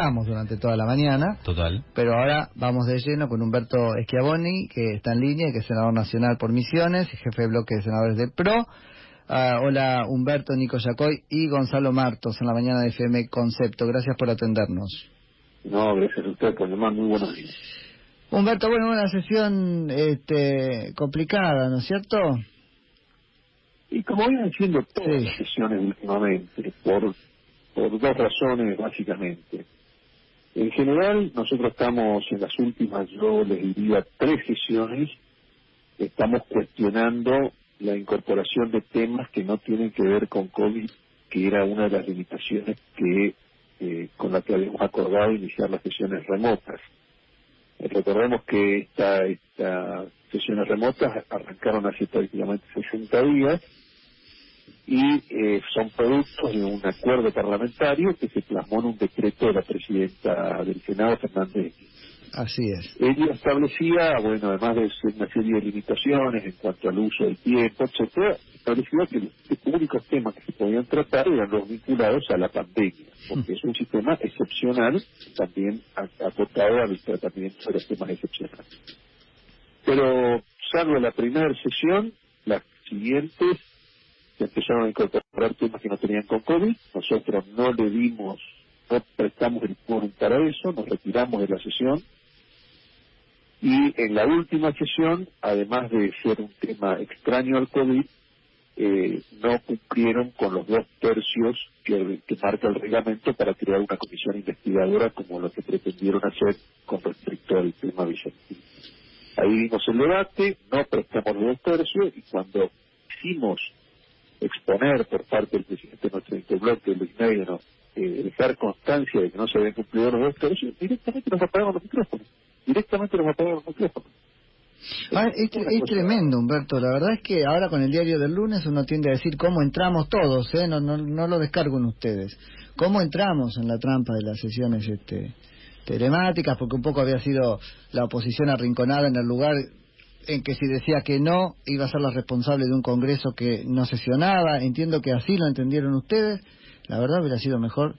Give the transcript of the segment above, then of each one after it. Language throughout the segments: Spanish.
Estamos durante toda la mañana. Total. Pero ahora vamos de lleno con Humberto Schiavoni, que está en línea, que es senador nacional por Misiones y jefe de bloque de senadores del PRO. Ah, hola Humberto, Nico Yacoy y Gonzalo Martos en la mañana de FM Concepto. Gracias por atendernos. No, gracias a usted por llamar. Muy buenos días. Humberto, bueno, una sesión este, complicada, ¿no es cierto? Y como vienen siendo todas Sí. las sesiones últimamente, por, por dos razones básicamente. En general, nosotros estamos en las últimas, yo les diría, tres sesiones, estamos cuestionando la incorporación de temas que no tienen que ver con COVID, que era una de las limitaciones que eh, con la que habíamos acordado iniciar las sesiones remotas. Recordemos que esta, estas sesiones remotas arrancaron hace prácticamente 60 días y eh, son productos de un acuerdo parlamentario que se plasmó en un decreto de la presidenta del Senado, Fernández. Así es. Ella establecía, bueno, además de una serie de limitaciones en cuanto al uso del tiempo, etcétera, establecía que los únicos temas que se podían tratar eran los vinculados a la pandemia, porque es un sistema excepcional, también acotado al tratamiento de los temas excepcionales. Pero, salvo la primera sesión, las siguientes se empezaron a incorporar temas que no tenían con COVID. Nosotros no le dimos, no prestamos el quórum para eso, nos retiramos de la sesión. Y en la última sesión, además de ser un tema extraño al COVID, eh, no cumplieron con los dos tercios que, marca el reglamento para crear una comisión investigadora como lo que pretendieron hacer con respecto al tema Vicentino. Ahí vimos el debate, no prestamos los dos tercios y cuando hicimos exponer por parte del presidente de nuestro interbloque, Luis Negro, eh, dejar constancia de que no se habían cumplido los dos directamente nos apagaron los micrófonos. Directamente nos apagaron los micrófonos. Ah, es, es tremendo, Humberto. La verdad es que ahora con el diario del lunes uno tiende a decir cómo entramos todos, ¿eh? No, no, no lo descargo en ustedes. ¿Cómo entramos en la trampa de las sesiones este, telemáticas? Porque un poco había sido la oposición arrinconada en el lugar en que si decía que no, iba a ser la responsable de un congreso que no sesionaba. Entiendo que así lo entendieron ustedes. La verdad hubiera sido mejor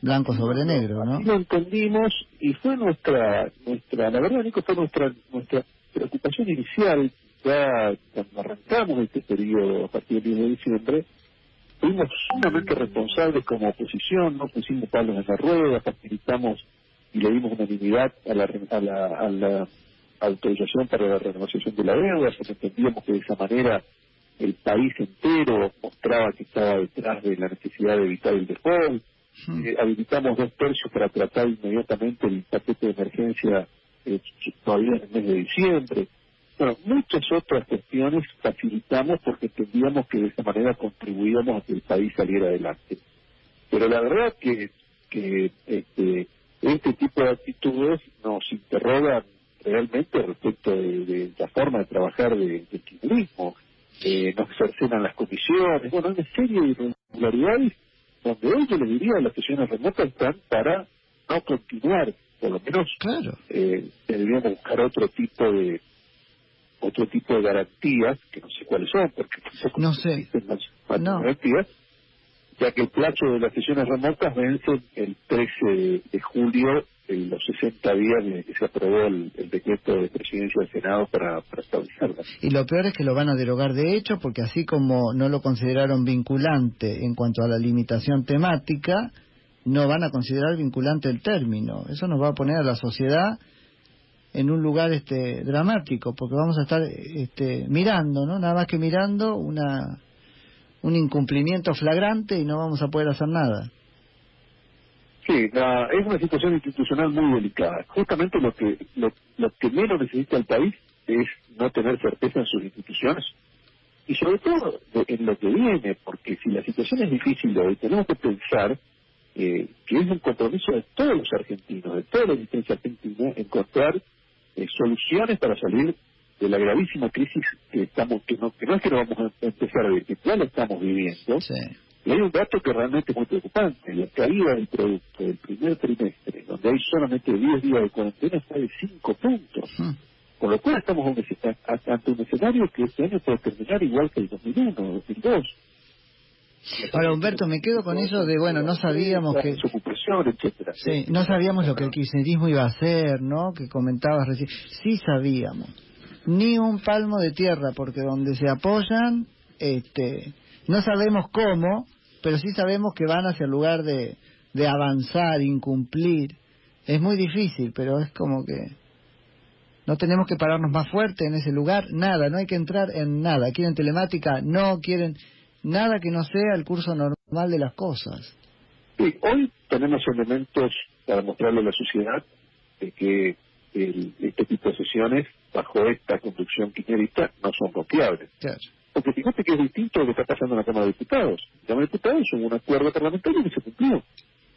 blanco sobre negro, ¿no? Lo entendimos y fue nuestra, nuestra, la verdad, Nico, fue nuestra, nuestra preocupación inicial, ya cuando arrancamos este periodo a partir del 10 de diciembre, fuimos sumamente responsables como oposición, no pusimos palos en la rueda, facilitamos y le dimos unanimidad a la, a la, a la autorización para la renegociación de la deuda, porque entendíamos que de esa manera el país entero mostraba que estaba detrás de la necesidad de evitar el default, Hmm. eh, habilitamos dos tercios para tratar inmediatamente el paquete de emergencia eh, todavía en el mes de diciembre. Bueno, muchas otras cuestiones facilitamos porque entendíamos que de esa manera contribuíamos a que el país saliera adelante. Pero la verdad que, que este, este tipo de actitudes nos interrogan realmente respecto de, de la forma de trabajar de- kirchnerismo. Eh, nos cercenan las comisiones, bueno, hay una serie de irregularidades donde hoy yo le diría las sesiones remotas están para no continuar, por lo menos Claro. eh, deberíamos buscar otro tipo de otro tipo de garantías que no sé cuáles son porque tampoco No sé. No. garantías ya que el plazo de las sesiones remotas vence el 13 de, de julio en los 60 días desde que se aprobó el, decreto de presidencia del Senado para, para establecerlas. Y lo peor es que lo van a derogar de hecho, porque así como no lo consideraron vinculante en cuanto a la limitación temática, no van a considerar vinculante el término. Eso nos va a poner a la sociedad en un lugar este dramático, porque vamos a estar este, mirando, ¿no? Nada más que mirando una un incumplimiento flagrante y no vamos a poder hacer nada. Sí, la- es una situación institucional muy delicada. Justamente lo que lo, lo que menos necesita el país es no tener certeza en sus instituciones y sobre todo de- en lo que viene, porque si la situación es difícil hoy, tenemos que pensar eh, que es un compromiso de todos los argentinos, de toda la existencia argentina, encontrar eh, soluciones para salir de la gravísima crisis que estamos, que no, que no es que no vamos a empezar a vivir, que ya la estamos viviendo, Sí. Y hay un dato que realmente es muy preocupante. La caída del producto del primer trimestre, donde hay solamente 10 días de cuarentena, está de 5 puntos. Hmm. Con lo cual estamos ante un- escenario que este año puede terminar igual que el 2001 o 2002. Ahora, Humberto, me quedo con eso de, bueno, no sabíamos que... Etcétera. Sí, no sabíamos lo que el kirchnerismo iba a hacer, ¿no? Que comentabas recién. Sí sabíamos. Ni un palmo de tierra, porque donde se apoyan, este, no sabemos cómo, pero sí sabemos que van hacia el lugar de, de avanzar, incumplir. Es muy difícil, pero es como que no tenemos que pararnos más fuerte en ese lugar, nada, no hay que entrar en nada. Quieren telemática, no quieren nada que no sea el curso normal de las cosas. Sí, hoy tenemos elementos para mostrarle a la sociedad de que este tipo de sesiones, bajo esta conducción kirchnerista, no son confiables. Porque fíjate que es distinto lo que está pasando en la Cámara de Diputados. La Cámara de Diputados es un acuerdo parlamentario que se cumplió.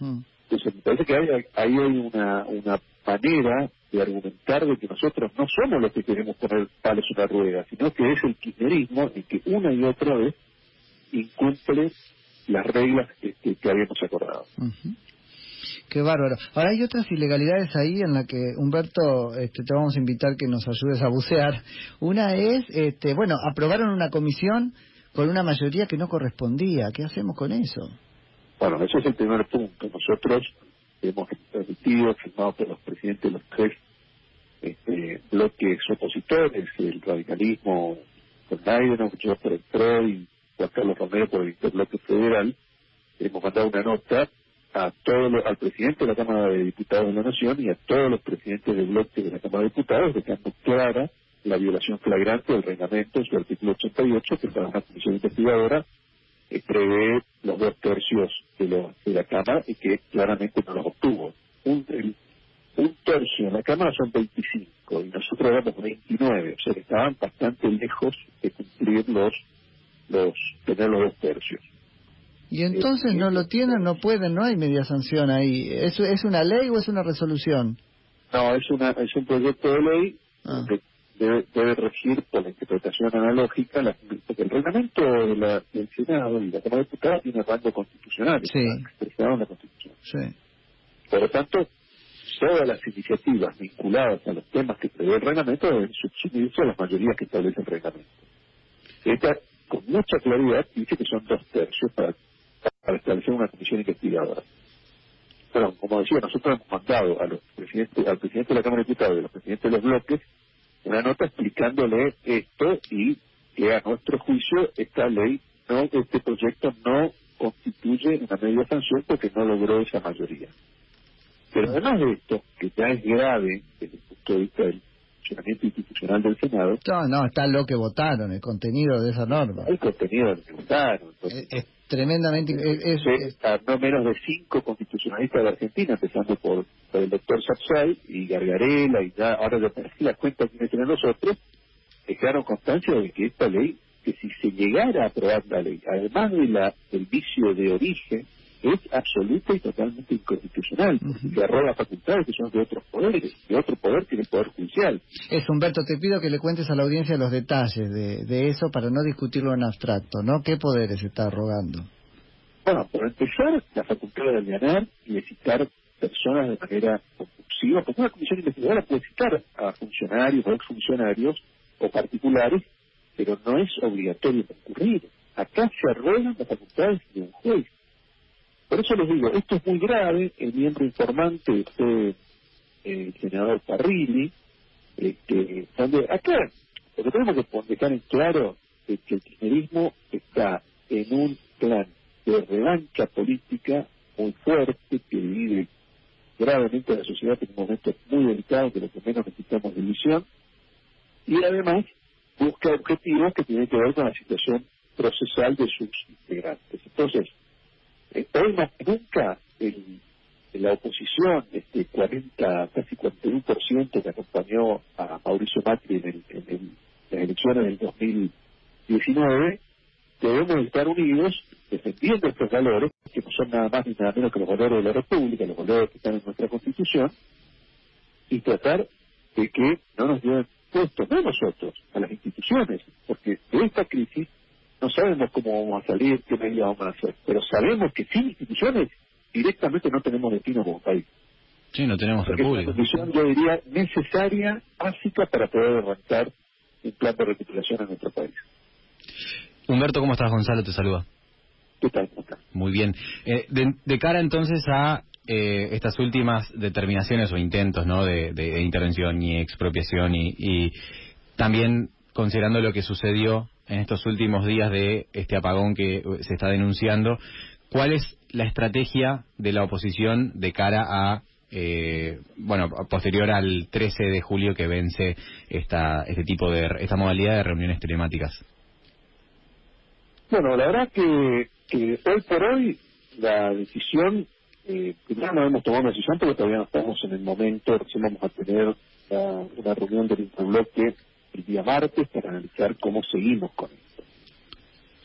Mm. Entonces, me parece que hay, ahí hay una, una manera de argumentar de que nosotros no somos los que queremos poner palos en la rueda, sino que es el kirchnerismo el que una y otra vez incumple las reglas que, habíamos acordado. Qué bárbaro. Ahora hay otras ilegalidades ahí en las que, Humberto, este, te vamos a invitar que nos ayudes a bucear. Una es, este, bueno, aprobaron una comisión con una mayoría que no correspondía. ¿Qué hacemos con eso? Bueno, ese es el primer punto. Nosotros hemos permitido, firmado por los presidentes de los tres este, bloques opositores, el radicalismo con Biden, yo por el PRO y Juan Carlos Romero por el interbloque federal, hemos mandado una nota a todo al presidente de la Cámara de Diputados de la Nación y a todos los presidentes de bloque de la Cámara de Diputados dejando clara la violación flagrante del reglamento en su artículo 88, que para una comisión investigadora eh, prevé los dos tercios de, de la Cámara y que claramente no los obtuvo. Un, un tercio en la Cámara son 25 y nosotros éramos 29, o sea que estaban bastante lejos de cumplir los, los tener los dos tercios. Y entonces no lo tienen, no pueden, no hay media sanción ahí. ¿Es, es una ley o es una resolución? No, es, una, es un proyecto de ley ah. que debe, debe, regir por la interpretación analógica, la, el reglamento de la, del Senado y la Cámara de Diputados tiene rango constitucional, sí. en la Constitución. Sí. Por lo tanto, todas las iniciativas vinculadas a los temas que prevé el reglamento deben subsumirse a las mayorías que establece el reglamento. Esta, con mucha claridad, dice que son dos tercios para, para establecer una comisión investigadora. Pero, como decía, nosotros hemos mandado a los presidentes, al presidente de la Cámara de Diputados y a los presidentes de los bloques una nota explicándole esto y que a nuestro juicio esta ley, no este proyecto no constituye una media sanción porque no logró esa mayoría. Pero además de esto, que ya es grave desde el punto de vista del funcionamiento institucional del Senado. No, no, está lo que votaron, el contenido de esa norma. El contenido de lo que votaron. es, tremendamente. Es, no menos de cinco constitucionalistas de Argentina, empezando por, el doctor Sapsay y Gargarela, y ya ahora ya la cuenta que tienen nosotros, dejaron constancia de que esta ley, que si se llegara a aprobar la ley, además de la del vicio de origen, es absoluta y totalmente inconstitucional, que arroga facultades que son de otros poderes, de otro poder que es el Poder Judicial. Es, Humberto, te pido que le cuentes a la audiencia los detalles de, de eso para no discutirlo en abstracto, ¿no? ¿Qué poderes está arrogando? Bueno, por empezar, la facultad de allanar y de citar personas de manera compulsiva, porque una comisión investigadora puede citar a funcionarios o exfuncionarios o particulares, pero no es obligatorio concurrir. Acá se arrogan las facultades de un juez por eso les digo, esto es muy grave, el miembro informante fue el senador Parrilli, este, donde acá lo que tenemos que dejar en claro es que el kirchnerismo está en un plan de revancha política muy fuerte que divide gravemente la sociedad en un momento muy delicado que lo que menos necesitamos división y además busca objetivos que tienen que ver con la situación procesal de sus integrantes. Entonces, eh, hoy más que nunca el, la oposición, este 40, casi 41% que acompañó a Mauricio Macri en, en, las elecciones del 2019, debemos estar unidos defendiendo estos valores, que no son nada más ni nada menos que los valores de la República, los valores que están en nuestra Constitución, y tratar de que no nos lleven puestos, no nosotros, a las instituciones, porque de esta crisis no sabemos cómo vamos a salir, qué medidas vamos a hacer, pero sabemos que sin instituciones directamente no tenemos destino como país. Sí, no tenemos república. Es una condición, yo diría, necesaria, básica para poder arrancar un plan de recuperación en nuestro país. Humberto, ¿cómo estás? Gonzalo te saluda. Muy bien. Eh, de, cara entonces a eh, estas últimas determinaciones o intentos ¿no? de, intervención y expropiación y, también considerando lo que sucedió en estos últimos días de este apagón que se está denunciando, ¿cuál es la estrategia de la oposición de cara a eh, bueno, posterior al 13 de julio que vence esta, este tipo de, esta modalidad de reuniones telemáticas? Bueno, la verdad que, que hoy por hoy la decisión, eh, primero no hemos tomado una decisión porque todavía no estamos en el momento, recién vamos a tener una reunión del interbloque el día martes para analizar cómo seguimos con esto.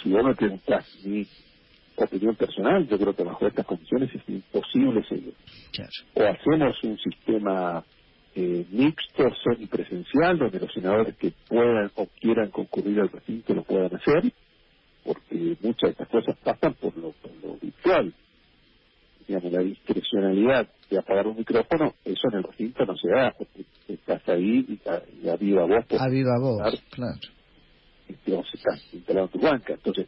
Si vos me preguntás mi opinión personal, yo creo que bajo estas condiciones es imposible seguir. O hacemos un sistema eh, mixto, semipresencial, donde los senadores que puedan o quieran concurrir al recinto lo puedan hacer, porque muchas de estas cosas pasan por lo, virtual. Digamos, la discrecionalidad de apagar un micrófono, eso en el recinto no se da, porque estás ahí y a, viva voz. A viva voz, claro. Digamos, estás instalado en tu banca. Entonces,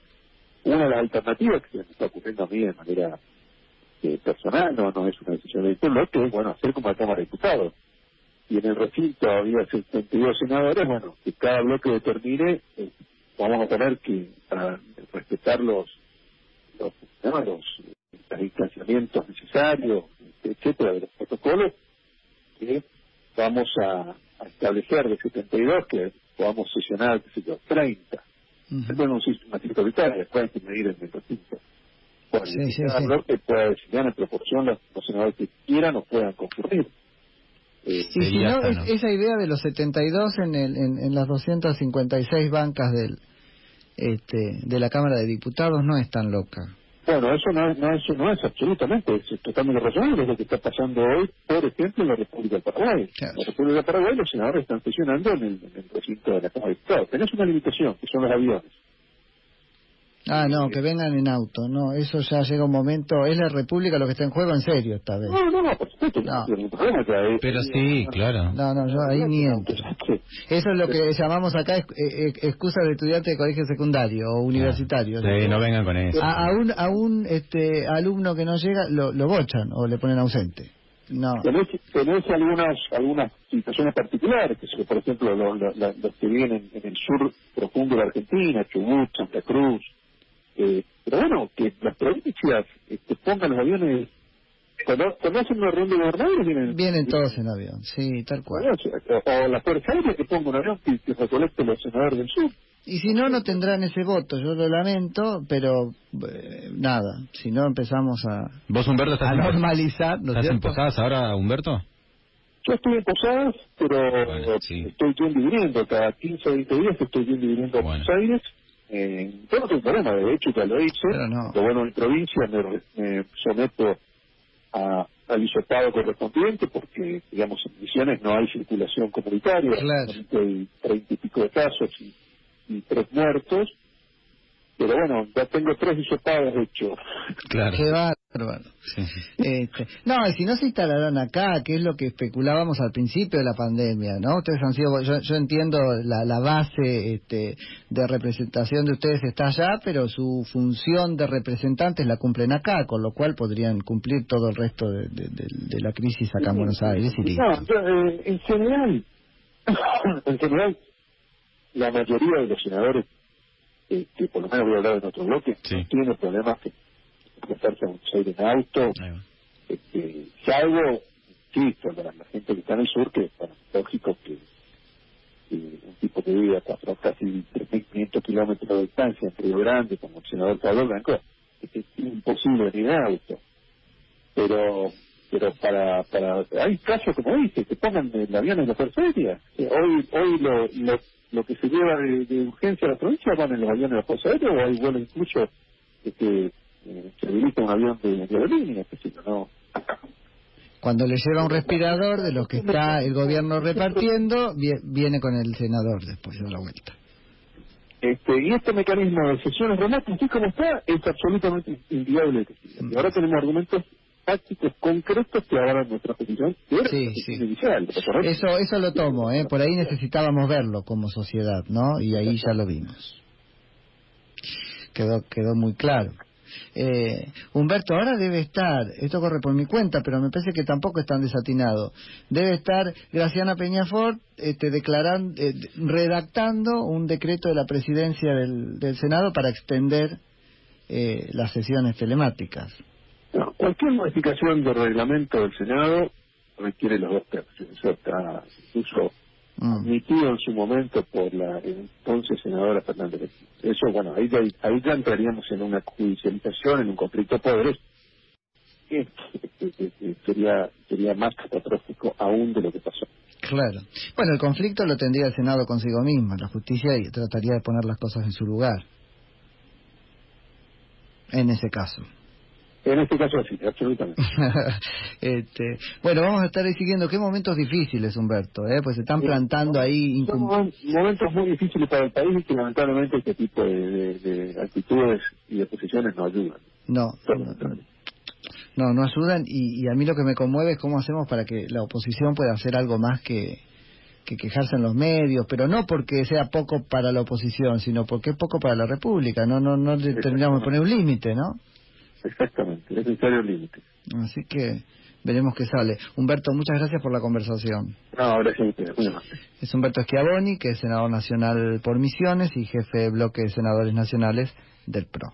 una de las alternativas que se me está ocurriendo a mí de manera eh, personal, no, no es una decisión de lo que es, bueno, hacer como la Cámara de Diputados. Y en el recinto había 72 senadores, bueno, que cada bloque determine eh, vamos a tener que, para respetar los, los, los, distanciamientos necesarios, etcétera, de los protocolos, que vamos a, establecer de 72 que podamos sesionar, qué sé yo, 30. Uh -huh. es un sistema autoritario, después hay que medir el recinto. Bueno, sí, sí, sí. que pueda designar en proporción los, los senadores que quieran o puedan concurrir. Eh, y si no, esa idea de los 72 en, el, en, en las 256 bancas del, este, de la Cámara de Diputados no es tan loca. Bueno, eso no es, no, eso no es absolutamente, es totalmente razonable es lo que está pasando hoy, por ejemplo, en la República del Paraguay. En la República del Paraguay los senadores están sesionando en el, en el recinto de la Cámara de Diputados. Tenés una limitación, que son los aviones. Ah, no, que vengan en auto, no, eso ya llega un momento, es la República lo que está en juego en serio esta vez. No, no, no, por supuesto, no. Pero sí, claro. No, no, yo ahí ni entro. Eso es lo que llamamos acá eh, eh, excusa de estudiante de colegio secundario o universitario. Sí, no vengan con eso. A, un, a un este, alumno que no llega lo, lo bochan o le ponen ausente. No. Tenés, tenés algunas, algunas situaciones particulares, que por ejemplo los, que viven en, el sur profundo de Argentina, Chubut, Santa Cruz, eh, pero bueno, que las provincias este, pongan los aviones. Cuando, cuando hacen una ronda de gobernadores vienen... Vienen todos en avión, sí, tal cual. O, la Fuerza Aérea que ponga un avión que, que recolecte los senadores del sur. Y si no, no tendrán ese voto, yo lo lamento, pero eh, nada, si no empezamos a, ¿Vos, Humberto, estás a normalizar... ¿no ¿Estás en Posadas ahora, Humberto? Yo estoy en Posadas, pero estoy yendo y viniendo, cada 15 o 20 días estoy yendo y viniendo a Buenos Aires eh, yo no tengo problema, de hecho ya lo hice. Lo bueno, en provincia me, someto a, al hisopado correspondiente porque, digamos, en Misiones no hay circulación comunitaria. Hay treinta y pico de casos y, y tres muertos. Pero bueno, ya tengo tres hisopados hechos. Claro. Qué bárbaro. Este, no, si no se instalaron acá, que es lo que especulábamos al principio de la pandemia, ¿no? Ustedes han sido, yo, yo entiendo la, la base este, de representación de ustedes está allá, pero su función de representantes la cumplen acá, con lo cual podrían cumplir todo el resto de, de, la crisis acá en Buenos Aires. Y no, eh, en general, en general, la mayoría de los senadores que, que, por lo menos voy a hablar en otro bloque, no tiene problemas que desplazarse a un Aires en auto, este, salvo, sí, para la gente que está en el sur, que es lógico que, un tipo que vive a cuatro, casi 3.500 kilómetros de distancia entre Río Grande, como el senador Pablo Blanco, es imposible venir en auto. Pero pero para para hay casos como dice que pongan el avión en la Fuerza Aérea hoy hoy lo, lo lo que se lleva de, urgencia a la provincia van en los aviones de la Fuerza Aérea o hay vuelos incluso que eh, se dirige un avión de, aerolínea, que no. Cuando le lleva un respirador de los que está el gobierno repartiendo, viene con el senador después de la vuelta. Este, y este mecanismo de sesiones remotas, así como está, es absolutamente inviable. Y ahora tenemos argumentos tácticos concretos que avalan nuestra. Sí, sí. eso, eso lo tomo, ¿eh? por ahí necesitábamos verlo como sociedad, ¿no? Y ahí ya lo vimos. Quedó, quedó muy claro. Eh, Humberto, ahora debe estar, esto corre por mi cuenta, pero me parece que tampoco es tan desatinado, debe estar Graciana Peñafort este, declarando, eh, redactando un decreto de la presidencia del, del Senado para extender eh, las sesiones telemáticas. Cualquier modificación del reglamento del Senado requiere los dos tercios. Eso está incluso Mm. admitido en su momento por la entonces senadora Fernández. Eso, bueno, ahí ya, ahí ya entraríamos en una judicialización, en un conflicto de poderes, que, que- que- que sería, sería más catastrófico aún de lo que pasó. Claro. Bueno, el conflicto lo tendría el Senado consigo mismo, la justicia y trataría de poner las cosas en su lugar. En ese caso. En este caso sí, absolutamente. este, bueno, vamos a estar ahí siguiendo qué momentos difíciles, Humberto, ¿eh? pues se están plantando ahí Son momentos muy difíciles para el país y que lamentablemente este tipo de, de- de actitudes y de posiciones no ayudan. No, no, no, no ayudan y, y a mí lo que me conmueve es cómo hacemos para que la oposición pueda hacer algo más que, que quejarse en los medios, pero no porque sea poco para la oposición, sino porque es poco para la República, no no no le terminamos de poner un límite, ¿no? Exactamente, es necesario límite. Así que veremos qué sale. Humberto, muchas gracias por la conversación. No, gracias a ustedes, muy. Es Humberto Schiavoni, que es senador nacional por Misiones y jefe de bloque de senadores nacionales del PRO.